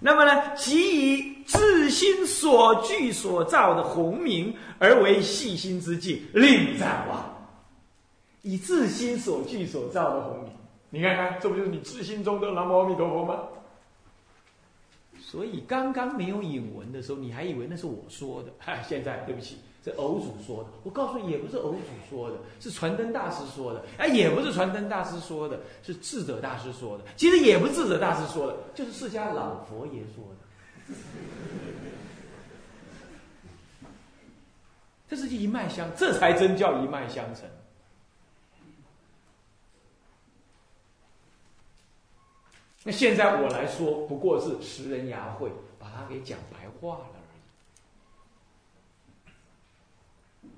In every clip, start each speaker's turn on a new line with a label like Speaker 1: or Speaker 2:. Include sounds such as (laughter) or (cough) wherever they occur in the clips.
Speaker 1: 那么呢，即以自心所具所造的红明，而为细心之境，令暂忘。以自心所具所造的红明，你看看，这不就是你自心中的南无阿弥陀佛吗？所以刚刚没有引文的时候，你还以为那是我说的，嗨，现在对不起，这偶主说的。我告诉你，也不是偶主说的，是传灯大师说的。哎，也不是传灯大师说的，是智者大师说的。其实也不是智者大师说的，就是释迦老佛爷说的。这是一脉相，这才真叫一脉相承。那现在我来说，不过是拾人牙慧，把它给讲白话了而已。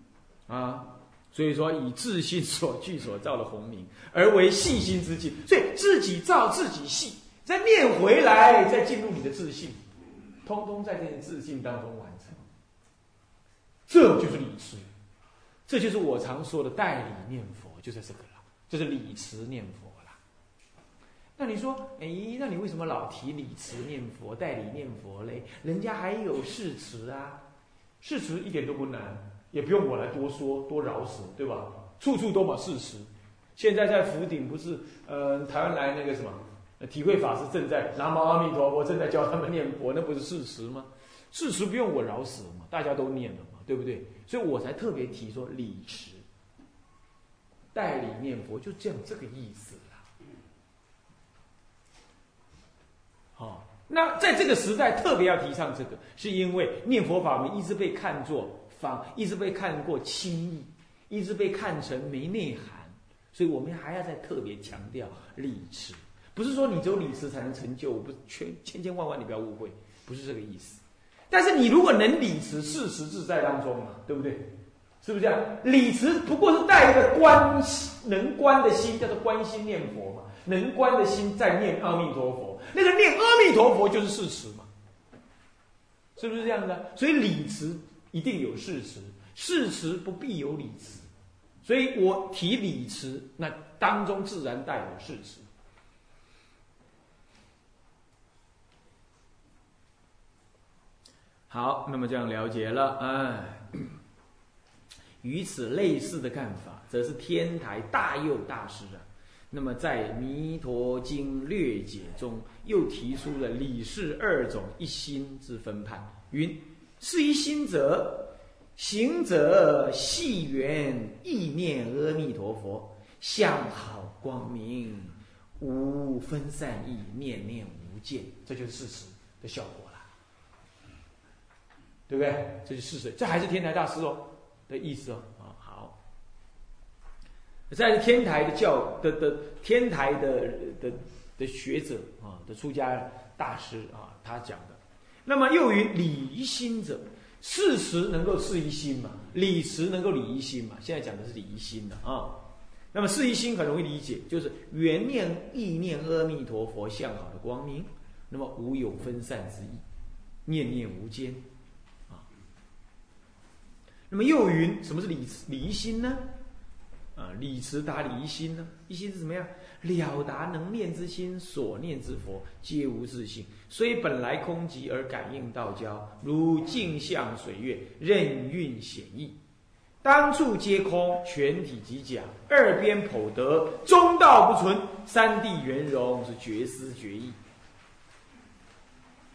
Speaker 1: 啊，所以说以自信所具所造的红名，而为细心之境，所以自己造自己细，再念回来，再进入你的自信，通通在这些自信当中完成。这就是理持，这就是我常说的代理念佛，就在这个了，就是理持念佛。那你说，哎，那你为什么老提理持念佛、代理念佛嘞？人家还有誓词啊，誓词一点都不难，也不用我来多说多饶舌，对吧？处处都把事实。现在在福鼎不是，呃，台湾来那个什么体会法师正在南无阿弥陀佛，正在教他们念佛，那不是事实吗？事实不用我饶舌嘛，大家都念了嘛，对不对？所以我才特别提说理持、代理念佛，就这样这个意思。哦，那在这个时代特别要提倡这个，是因为念佛法门一直被看作方，一直被看过轻易，一直被看成没内涵，所以我们还要再特别强调理持，不是说你只有理持才能成就，我不千千千万万你不要误会，不是这个意思。但是你如果能理持，事实自在当中嘛，对不对？是不是这样？理持不过是带一个观能观的心，叫做观心念佛嘛，能观的心在念阿弥陀佛。那个念阿弥陀佛就是誓词嘛，是不是这样的？所以理词一定有誓词，誓词不必有理词，所以我提理词，那当中自然带有誓词。好，那么这样了解了，哎，与此类似的看法，则是天台大佑大师啊。那么在《弥陀经略解》中，又提出了理事二种一心之分判。云：是于心者，行者系缘意念阿弥陀佛，相好光明，无分散意，念念无间，这就是事实的效果了，对不对？这就是事实，这还是天台大师哦的意思哦好。在天台的教的的天台的的的学者啊的出家大师啊，他讲的，那么又云理心者，事实能够事一心嘛，理实能够理一心嘛。现在讲的是理一心的啊。那么事一心很容易理解，就是原念意念阿弥陀佛相好的光明，那么无有分散之意，念念无间啊。那么又云什么是理理一心呢？啊，理持达理一心呢？一心是什么样？了达能念之心，所念之佛皆无自性，虽本来空寂而感应道交，如镜像水月，任运显异。当处皆空，全体即假，二边剖得，中道不存，三谛圆融，是绝思绝意。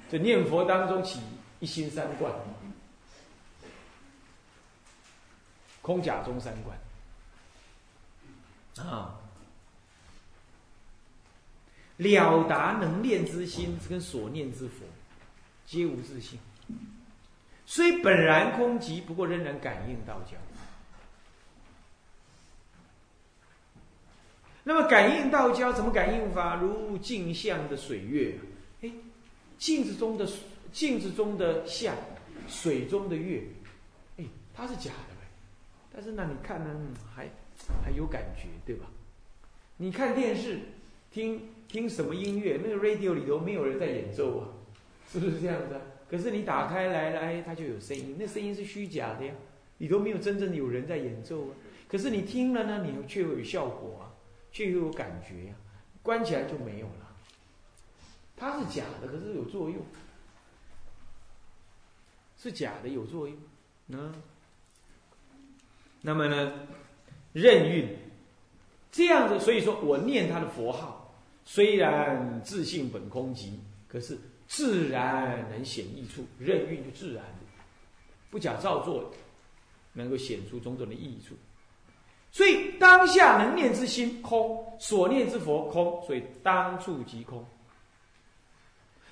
Speaker 1: 这念佛当中起一心三观，空假中三观。啊，了达能念之心跟所念之佛，皆无自性。虽本然空寂，不过仍然感应道交。那么感应道交怎么感应法？如镜像的水月，哎，镜子中的镜子中的像，水中的月，哎，它是假的呗。但是呢，你看呢，还。还有感觉，对吧？你看电视，听听什么音乐？那个 radio 里头没有人在演奏啊，是不是这样子啊？可是你打开来了，哎，它就有声音，那声音是虚假的呀，里头没有真正的有人在演奏啊。可是你听了呢，你却有效果啊，却又有感觉呀。关起来就没有了。它是假的，可是有作用，是假的有作用，嗯。那么呢，任运这样子，所以说我念他的佛号，虽然自性本空寂，可是自然能显益处，任运就自然不假造作，能够显出种种的益处。所以当下能念之心空，所念之佛空，所以当处即空。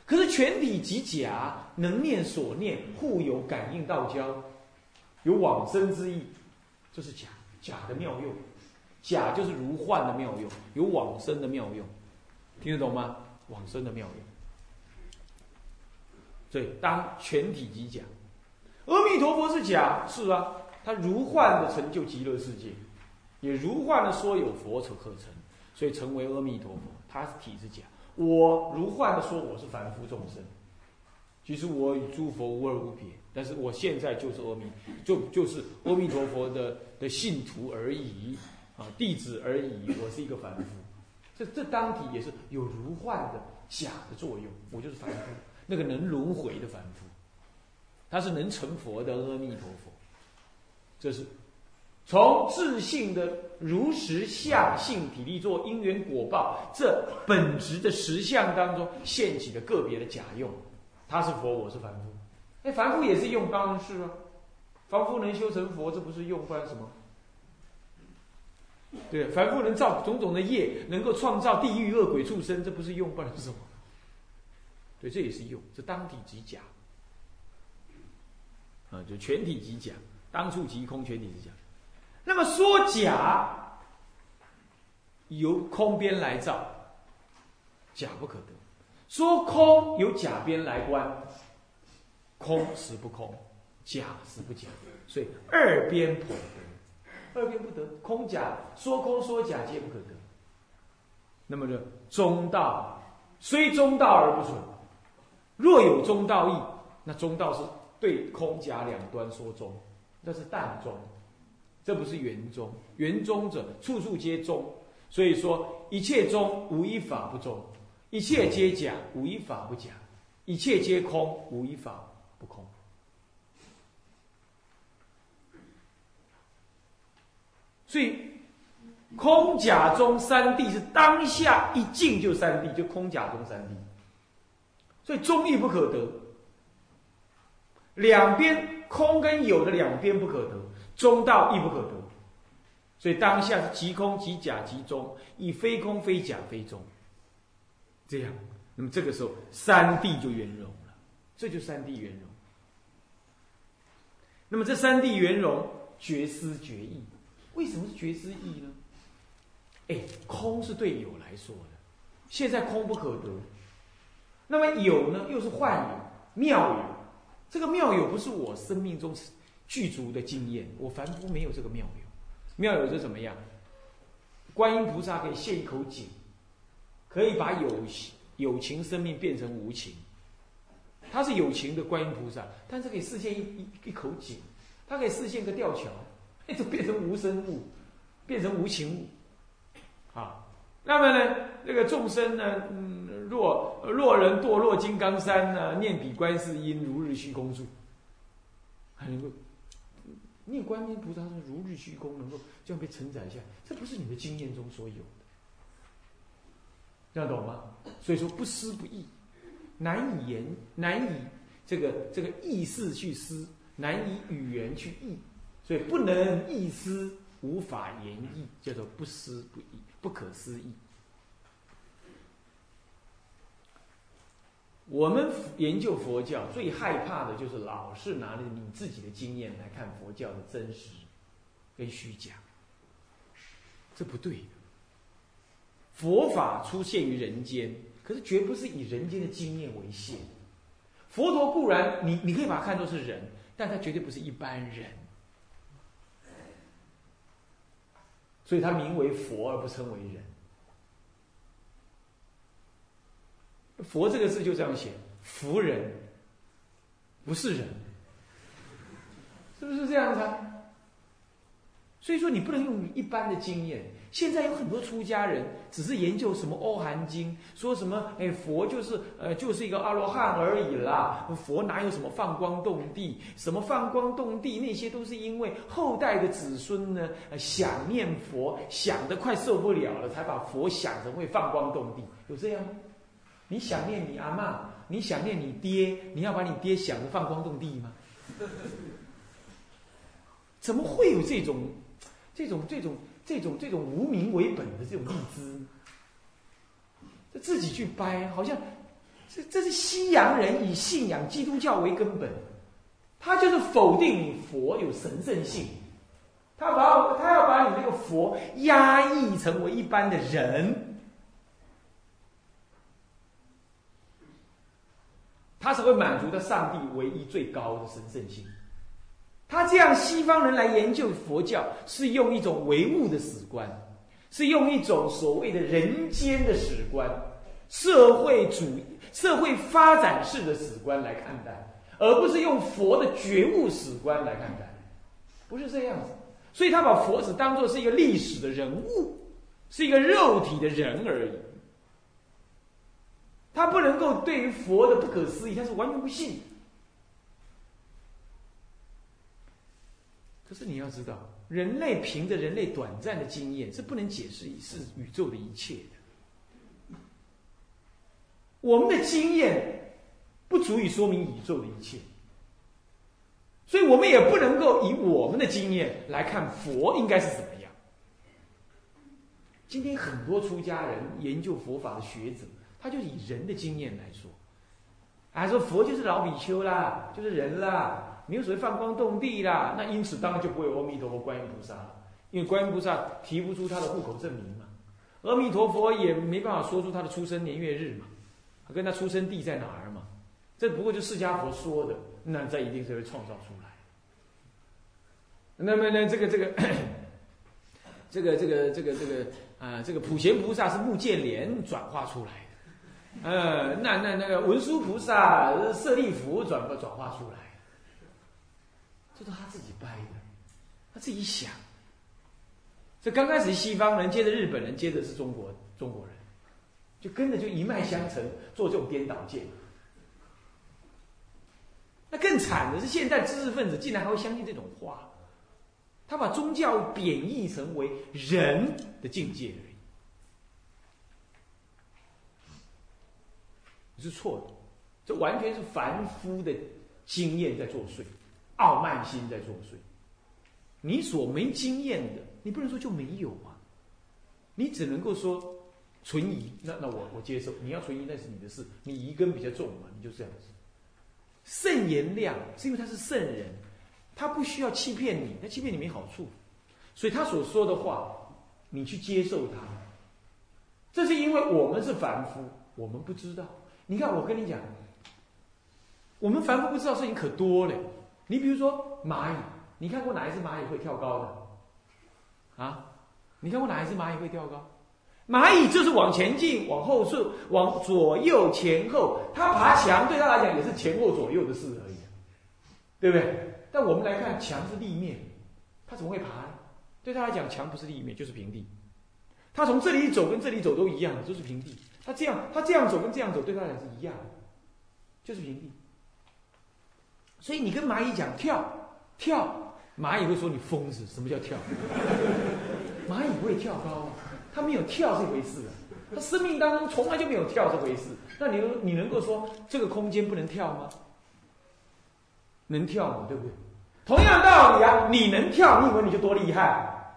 Speaker 1: 可是全体即假，能念所念互有感应道交，有往生之意，这是假假的妙用。假就是如幻的妙用，有往生的妙用，听得懂吗？往生的妙用。所以当全体即假，阿弥陀佛是假，是啊，他如幻的成就极乐世界。也如幻的说有佛所可成，所以成为阿弥陀佛，他是体是假。我如幻的说我是凡夫众生，其实我与诸佛无二无别，但是我现在就是阿弥，就就是阿弥陀佛的的信徒而已啊，弟子而已。我是一个凡夫，这这当体也是有如幻的假的作用。我就是凡夫，那个能轮回的凡夫，他是能成佛的阿弥陀佛，这是。从自信的如实相性体力做因缘果报这本质的实相当中现起的个别的假用，他是佛，我是凡夫。哎，凡夫也是用，当然是啊。凡夫能修成佛，这不是用，不然什么？对，凡夫能造种种的业，能够创造地狱恶鬼畜生，这不是用，不然是什么？对，这也是用，这当体即假。啊，就全体即假，当处即空，全体是假。那么说假由空边来造，假不可得；说空由假边来观，空实不空，假实不假。所以二边不得，二边不得，空假说空说假皆不可得。那么这中道虽中道而不存，若有中道义，那中道是对空假两端说中，那是淡中。这不是圆中，圆中者处处皆中，所以说一切中无一法不中，一切皆假无一法不假，一切皆空无一法不空。所以空假中三谛是当下一静就三谛，就空假中三谛。所以中义不可得，两边空跟有的两边不可得。中道亦不可得，所以当下是即空即假即中，亦非空非假非中。这样，那么这个时候三谛就圆融了，这就三谛圆融。那么这三谛圆融，觉思觉意，为什么是觉知意呢？哎，空是对有来说的，现在空不可得，那么有呢，又是幻有妙有，这个妙有不是我生命中。具足的经验，我凡夫没有这个妙有。妙有是怎么样？观音菩萨可以现一口井，可以把有有情生命变成无情。他是有情的观音菩萨，但是可以视现一一一口井，他可以视现个吊桥，那就变成无生物，变成无情物。啊，那么呢，那个众生呢，嗯，若若人堕落金刚山呢，念彼观世音如日虚空住，还能够。念观音菩萨是如日虚空，能够这样被承载下，这不是你的经验中所有的，这样懂吗？所以说不思不议，难以言，难以这个这个意识去思，难以语言去译，所以不能意思，无法言译，叫做不思不议，不可思议。我们研究佛教最害怕的就是老是拿着你自己的经验来看佛教的真实跟虚假，这不对的。佛法出现于人间，可是绝不是以人间的经验为限。佛陀固然你你可以把它看作是人，但他绝对不是一般人，所以他名为佛而不称为人。佛这个字就这样写，福人不是人，是不是这样子？所以说你不能用一般的经验。现在有很多出家人只是研究什么《欧含经》，说什么哎佛就是呃就是一个阿罗汉而已啦，佛哪有什么放光动地？什么放光动地那些都是因为后代的子孙呢想念佛想得快受不了了，才把佛想成会放光动地，有这样吗？你想念你阿妈，你想念你爹，你要把你爹想得放光动地吗？(laughs) 怎么会有这种这种这种？这种这种无名为本的这种意知，这自己去掰，好像这这是西洋人以信仰基督教为根本，他就是否定你佛有神圣性，他把他要把你这个佛压抑成为一般的人，他才会满足的上帝唯一最高的神圣性。他这样，西方人来研究佛教，是用一种唯物的史观，是用一种所谓的人间的史观、社会主义、社会发展式的史观来看待，而不是用佛的觉悟史观来看待，不是这样子。所以他把佛只当做是一个历史的人物，是一个肉体的人而已。他不能够对于佛的不可思议，他是完全不信。可是你要知道，人类凭着人类短暂的经验是不能解释是宇宙的一切的。我们的经验不足以说明宇宙的一切，所以我们也不能够以我们的经验来看佛应该是怎么样。今天很多出家人研究佛法的学者，他就以人的经验来说，啊，说佛就是老比丘啦，就是人啦。没有所谓放光动地啦，那因此当然就不会有阿弥陀佛、观音菩萨了，因为观音菩萨提不出他的户口证明嘛，阿弥陀佛也没办法说出他的出生年月日嘛，跟他出生地在哪儿嘛，这不过就释迦佛说的，那这一定是会创造出来。那么呢，这个这个 (coughs) 这个这个这个这个啊，这个普贤菩萨是目犍连转化出来的，呃，那那那个文殊菩萨舍利弗转转化出来。这都他自己掰的，他自己想。这刚开始西方人，接着日本人，接着是中国中国人，就跟着就一脉相承，做这种颠倒见。那更惨的是，现在知识分子竟然还会相信这种话，他把宗教贬义成为人的境界而已，是错的，这完全是凡夫的经验在作祟。傲慢心在作祟，你所没经验的，你不能说就没有啊，你只能够说存疑。那那我我接受，你要存疑那是你的事，你疑根比较重嘛，你就这样子。圣言量是因为他是圣人，他不需要欺骗你，他欺骗你没好处，所以他所说的话，你去接受他。这是因为我们是凡夫，我们不知道。你看，我跟你讲，我们凡夫不知道事情可多了。你比如说蚂蚁，你看过哪一只蚂蚁会跳高的？啊，你看过哪一只蚂蚁会跳高？蚂蚁就是往前进、往后顺、往左右前后，它爬墙对它来讲也是前后左右的事而已，对不对？但我们来看，墙是立面，它怎么会爬呢？对它来讲，墙不是立面就是平地，它从这里走跟这里走都一样，都是平地。它这样，它这样走跟这样走对它来讲是一样的，就是平地。所以你跟蚂蚁讲跳跳，蚂蚁会说你疯子。什么叫跳？(laughs) 蚂蚁不会跳高啊，它没有跳这回事啊，它生命当中从来就没有跳这回事。那你你能够说这个空间不能跳吗？能跳嘛，对不对？同样道理啊，你能跳，你以为你就多厉害？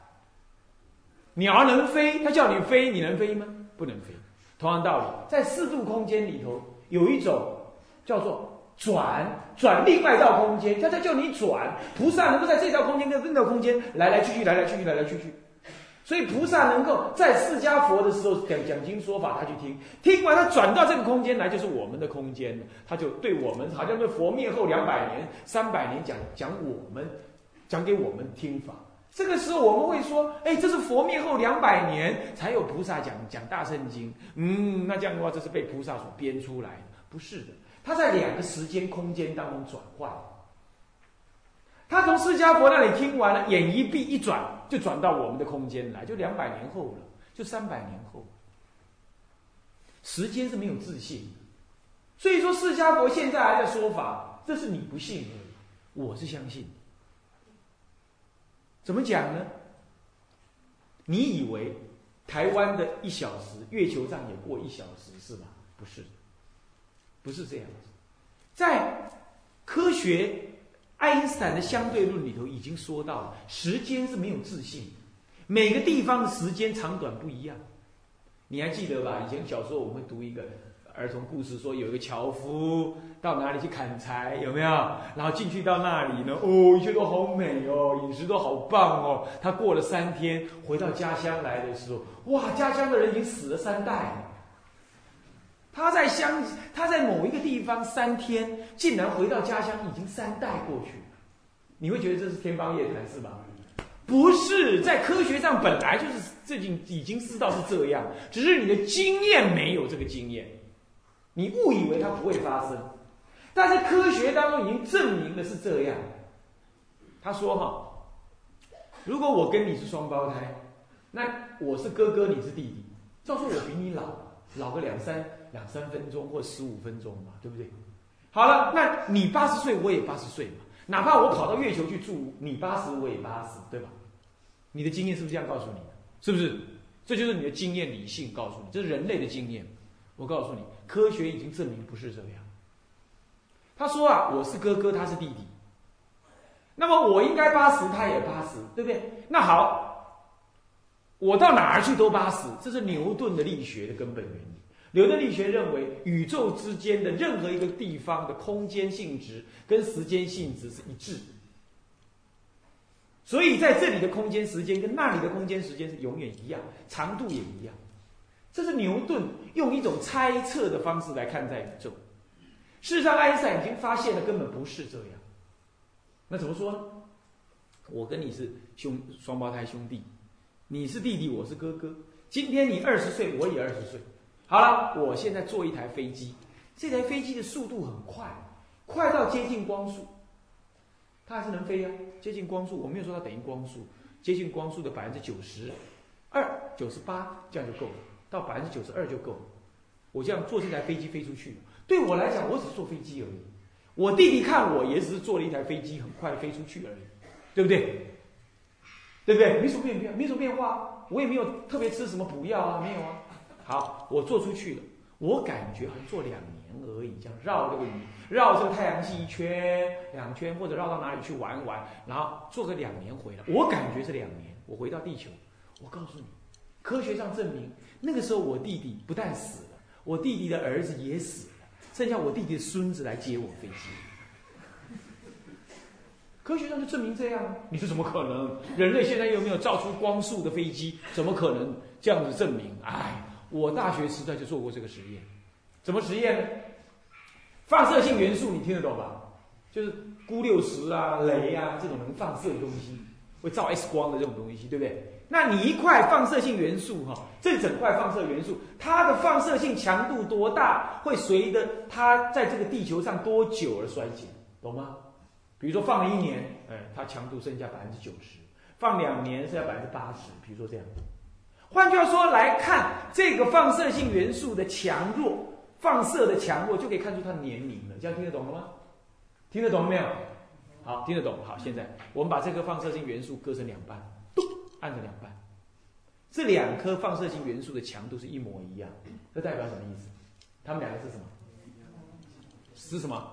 Speaker 1: 鸟儿能飞，它叫你飞，你能飞吗？不能飞。同样道理，在四度空间里头有一种叫做。转转另外一道空间，他在叫你转。菩萨能够在这道空间跟那道空间来来去去，来来去去，来来去去。所以菩萨能够在释迦佛的时候讲讲经说法，他去听，听完他转到这个空间来，就是我们的空间他就对我们，好像是佛灭后两百年、三百年讲讲我们，讲给我们听法。这个时候我们会说，哎，这是佛灭后两百年才有菩萨讲讲大圣经。嗯，那这样的话，这是被菩萨所编出来的，不是的。它在两个时间空间当中转换，他从释迦佛那里听完了，眼一闭一转，就转到我们的空间来，就两百年后了，就三百年后。时间是没有自信的，所以说释迦佛现在还在说法，这是你不信而已，我是相信。怎么讲呢？你以为台湾的一小时，月球上也过一小时是吧？不是，不是这样，在科学。爱因斯坦的相对论里头已经说到了，时间是没有自信，每个地方的时间长短不一样。你还记得吧？以前小时候我们会读一个儿童故事，说有一个樵夫到哪里去砍柴，有没有？然后进去到那里呢，哦，一切都好美哦，饮食都好棒哦。他过了三天，回到家乡来的时候，哇，家乡的人已经死了三代了。他在乡，他在某一个地方三天，竟然回到家乡，已经三代过去了，你会觉得这是天方夜谭是吧？不是，在科学上本来就是最近已经知道是这样，只是你的经验没有这个经验，你误以为它不会发生，但是科学当中已经证明的是这样。他说哈，如果我跟你是双胞胎，那我是哥哥，你是弟弟，照说我比你老，老个两三。两三分钟或十五分钟嘛，对不对？好了，那你八十岁，我也八十岁嘛。哪怕我跑到月球去住，你八十，我也八十，对吧？你的经验是不是这样告诉你的？是不是？这就是你的经验理性告诉你，这是人类的经验。我告诉你，科学已经证明不是这样。他说啊，我是哥哥，他是弟弟。那么我应该八十，他也八十，对不对？那好，我到哪儿去都八十，这是牛顿的力学的根本原理。牛顿力学认为，宇宙之间的任何一个地方的空间性质跟时间性质是一致的，所以在这里的空间时间跟那里的空间时间是永远一样，长度也一样。这是牛顿用一种猜测的方式来看待宇宙。事实上，爱因斯坦已经发现了根本不是这样。那怎么说呢？我跟你是兄双胞胎兄弟，你是弟弟，我是哥哥。今天你二十岁，我也二十岁。好了，我现在坐一台飞机，这台飞机的速度很快，快到接近光速，它还是能飞呀。接近光速，我没有说它等于光速，接近光速的百分之九十二、九十八，这样就够了，到百分之九十二就够了。我这样坐这台飞机飞出去，对我来讲，我只是坐飞机而已。我弟弟看我也只是坐了一台飞机，很快的飞出去而已，对不对？对不对？没什么变变，没什么变化，我也没有特别吃什么补药啊，没有啊。好，我做出去了，我感觉好像做两年而已，这样绕这个宇，绕这个太阳系一圈两圈，或者绕到哪里去玩一玩，然后做个两年回来，我感觉是两年。我回到地球，我告诉你，科学上证明，那个时候我弟弟不但死了，我弟弟的儿子也死了，剩下我弟弟的孙子来接我飞机。科学上就证明这样，你说怎么可能？人类现在又没有造出光速的飞机，怎么可能这样子证明？哎。我大学时代就做过这个实验，怎么实验呢？放射性元素你听得懂吧？就是钴六十啊、镭啊这种能放射的东西，会照 X 光的这种东西，对不对？那你一块放射性元素哈，这整块放射元素，它的放射性强度多大，会随着它在这个地球上多久而衰减，懂吗？比如说放了一年，哎，它强度剩下百分之九十；放两年剩下百分之八十，比如说这样。换句话说来看，这个放射性元素的强弱，放射的强弱就可以看出它的年龄了。这样听得懂了吗？听得懂了没有？好，听得懂。好，现在我们把这颗放射性元素割成两半，咚，按成两半。这两颗放射性元素的强度是一模一样，这代表什么意思？它们两个是什么？是什么？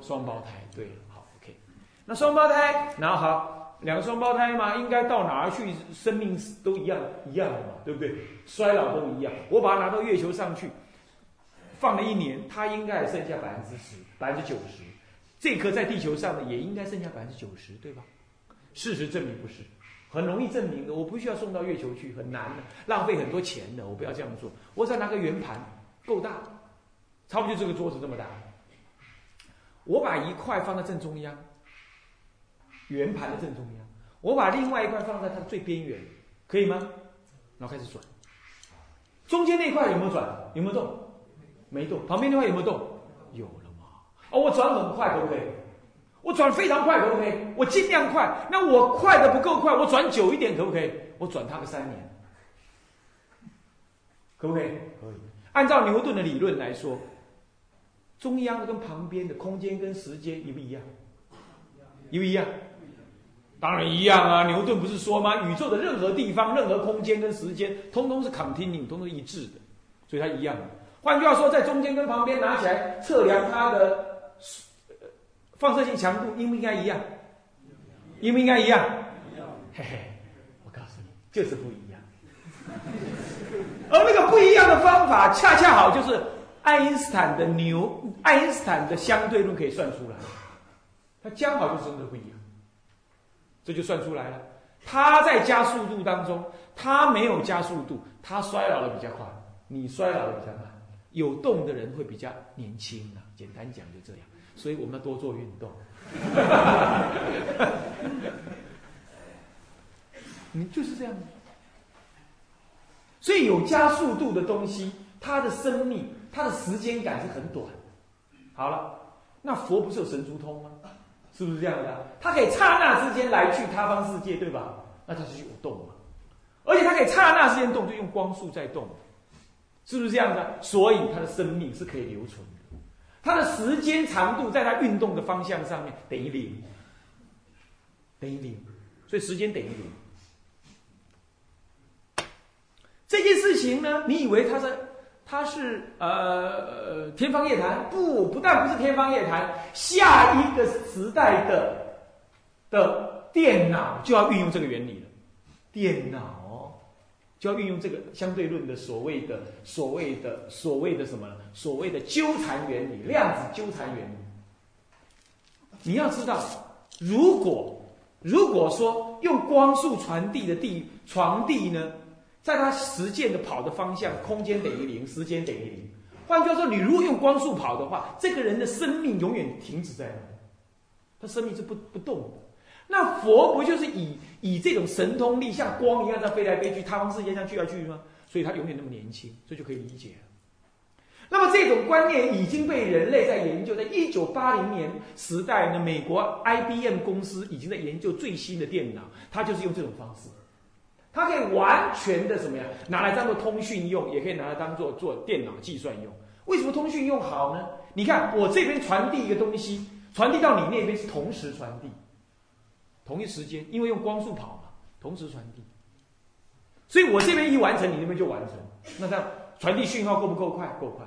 Speaker 1: 双胞胎。对，好，OK。那双胞胎，然后好。两个双胞胎嘛，应该到哪儿去，生命都一样一样的嘛，对不对？衰老都一样。我把它拿到月球上去，放了一年，它应该剩下百分之十、百分之九十。这颗在地球上的也应该剩下百分之九十，对吧？事实证明不是，很容易证明的。我不需要送到月球去，很难的，浪费很多钱的。我不要这样做，我只要拿个圆盘，够大，差不多就这个桌子这么大。我把一块放在正中央。圆盘的正中央，我把另外一块放在它的最边缘，可以吗？然后开始转，中间那块有没有转？有没有动？没动。旁边那块有没有动？有了吗？哦，我转很快，可不可以？我转非常快可不可以？我尽量快。那我快的不够快，我转久一点可不可以？我转它个三年，可不可以？可以。按照牛顿的理论来说，中央跟旁边的空间跟时间一不一样？一不一样？当然一样啊！牛顿不是说吗？宇宙的任何地方、任何空间跟时间，通通是 continuing，通通一致的，所以它一样。换句话说，在中间跟旁边拿起来测量它的放射性强度，应不应该一样？应不应该一样？嘿嘿，我告诉你，就是不一样。而那个不一样的方法，恰恰好就是爱因斯坦的牛，爱因斯坦的相对论可以算出来，它刚好就真的不一样。这就算出来了。他在加速度当中，他没有加速度，他衰老的比较快，你衰老的比较慢。有动的人会比较年轻啊，简单讲就这样。所以我们要多做运动。你就是这样。所以有加速度的东西，它的生命、它的时间感是很短。好了，那佛不是有神足通吗？是不是这样的？它可以刹那之间来去他方世界，对吧？那它是有动嘛？而且它可以刹那之间动，就用光速在动，是不是这样的？所以它的生命是可以留存的，它的时间长度在它运动的方向上面等于零，等于零，所以时间等于零。这件事情呢，你以为它是？它是呃天方夜谭，不不但不是天方夜谭，下一个时代的的电脑就要运用这个原理了，电脑就要运用这个相对论的所谓的所谓的所谓的什么？所谓的纠缠原理，量子纠缠原理。你要知道，如果如果说用光速传递的地传递呢？在它实践的跑的方向，空间等于零，时间等于零。换句话说，你如果用光速跑的话，这个人的生命永远停止在那里，他生命是不不动的。那佛不就是以以这种神通力，像光一样在飞来飞去，他方世界上去来去吗？所以他永远那么年轻，这就可以理解。那么这种观念已经被人类在研究，在一九八零年时代呢，美国 IBM 公司已经在研究最新的电脑，它就是用这种方式。它可以完全的什么呀？拿来当做通讯用，也可以拿来当做做电脑计算用。为什么通讯用好呢？你看我这边传递一个东西，传递到你那边是同时传递，同一时间，因为用光速跑嘛，同时传递。所以我这边一完成，你那边就完成。那这样传递讯号够不够快？够快。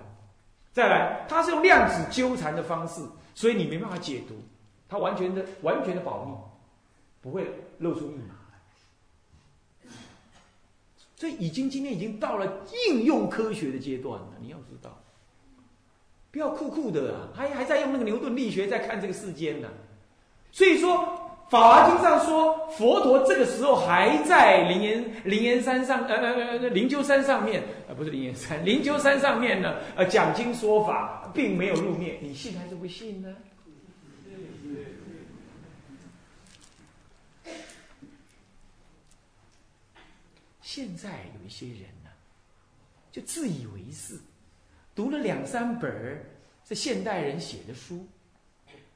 Speaker 1: 再来，它是用量子纠缠的方式，所以你没办法解读，它完全的完全的保密，不会露出密码。所以已经今天已经到了应用科学的阶段了，你要知道，不要酷酷的啊，还还在用那个牛顿力学在看这个世间呢。所以说，《法华经》上说，佛陀这个时候还在灵岩灵岩山上，呃呃呃灵鹫山上面，呃不是灵岩山，灵鹫山上面呢，呃讲经说法，并没有入灭，你信还是不信呢？现在有一些人呢，就自以为是，读了两三本儿这现代人写的书，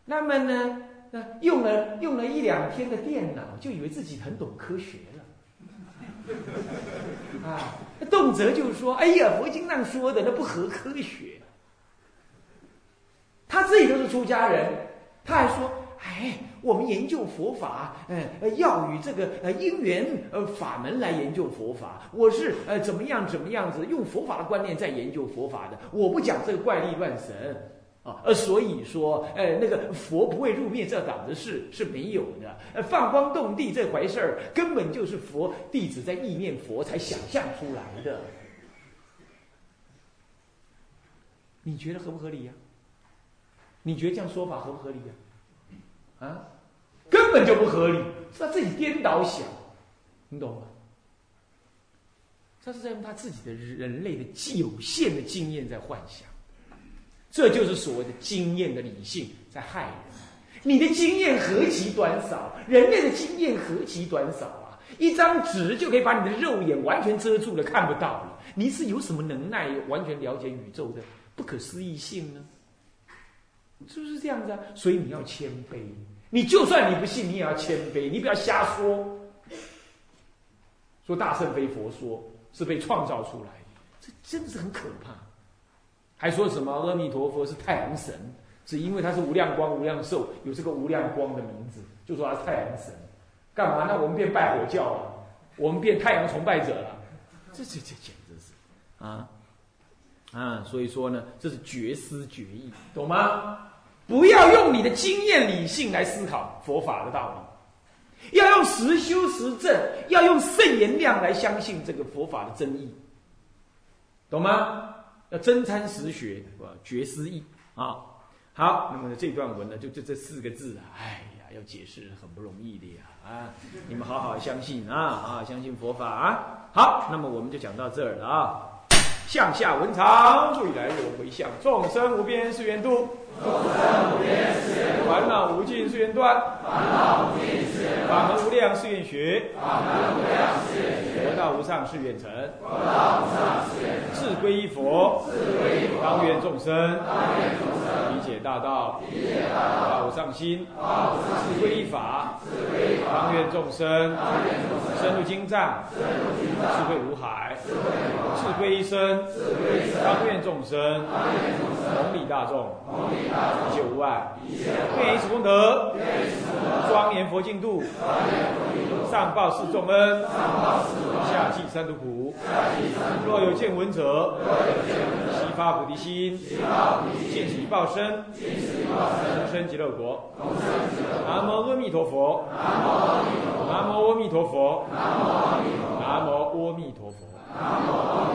Speaker 1: 那么呢，那用了用了一两天的电脑，就以为自己很懂科学了，(laughs) 啊，动辄就说：“哎呀，佛经上说的那不合科学。”他自己都是出家人，他还说：“哎。”我们研究佛法，呃，要与这个呃因缘呃法门来研究佛法。我是呃怎么样怎么样子用佛法的观念在研究佛法的。我不讲这个怪力乱神啊，呃，所以说，呃，那个佛不会入灭这档子事是没有的。呃，放光动地这回事儿，根本就是佛弟子在意念佛才想象出来的。你觉得合不合理呀？你觉得这样说法合不合理呀？啊根本就不合理，是他自己颠倒想，你懂吗？他是在用他自己的人类的既有限的经验在幻想，这就是所谓的经验的理性在害人。你的经验何其短少，人类的经验何其短少啊！一张纸就可以把你的肉眼完全遮住了，看不到了。你是有什么能耐完全了解宇宙的不可思议性呢？是不是这样子啊？所以你要谦卑。你就算你不信，你也要谦卑，你不要瞎说。说大圣非佛说，是被创造出来的，这真的是很可怕。还说什么阿弥陀佛是太阳神，是因为他是无量光、无量寿，有这个无量光的名字，就说他是太阳神。干嘛？那我们变拜火教了，我们变太阳崇拜者了。这这这简直是啊啊！所以说呢，这是绝思绝意，懂吗？不要用你的经验理性来思考佛法的道理，要用实修实证，要用圣言量来相信这个佛法的真意，懂吗？要真参实学，绝思义啊！好，那么这段文呢，就就这四个字啊，哎呀，要解释很不容易的呀啊！你们好好相信啊啊，相信佛法啊！好，那么我们就讲到这儿了啊。向下文长，未来有回向，众生无边誓愿度，
Speaker 2: 众生无边誓愿度，
Speaker 1: 烦恼无尽誓愿断，
Speaker 2: 烦恼无尽誓愿断，
Speaker 1: 法门无量誓愿学，
Speaker 2: 法门无量誓愿学，
Speaker 1: 佛道无上誓愿成，
Speaker 2: 佛道无上誓愿成，
Speaker 1: 志归一佛，
Speaker 2: 志归一佛，
Speaker 1: 当愿众生，
Speaker 2: 当愿众生，
Speaker 1: 理解大道，
Speaker 2: 理解大道，
Speaker 1: 法无上心，
Speaker 2: 法无上
Speaker 1: 志归一法，
Speaker 2: 志归一法，
Speaker 1: 当愿众生，
Speaker 2: 当愿众生，
Speaker 1: 深入经藏，
Speaker 2: 深入经藏，
Speaker 1: 智慧无海，
Speaker 2: 智慧如海，
Speaker 1: 智归一生，
Speaker 2: 智归一生，
Speaker 1: 众生，同理大众，
Speaker 2: 同理大众，
Speaker 1: 一切无碍，愿以此功德，庄严佛净土，上报四重恩，下济三途苦。若有见闻者，悉发菩提心，尽此一报身，同生极乐国。
Speaker 2: 南无阿弥陀佛。
Speaker 1: 南无阿弥陀佛。
Speaker 2: 南无阿弥陀佛。
Speaker 1: 南无阿弥陀佛。
Speaker 2: 南无阿弥陀佛。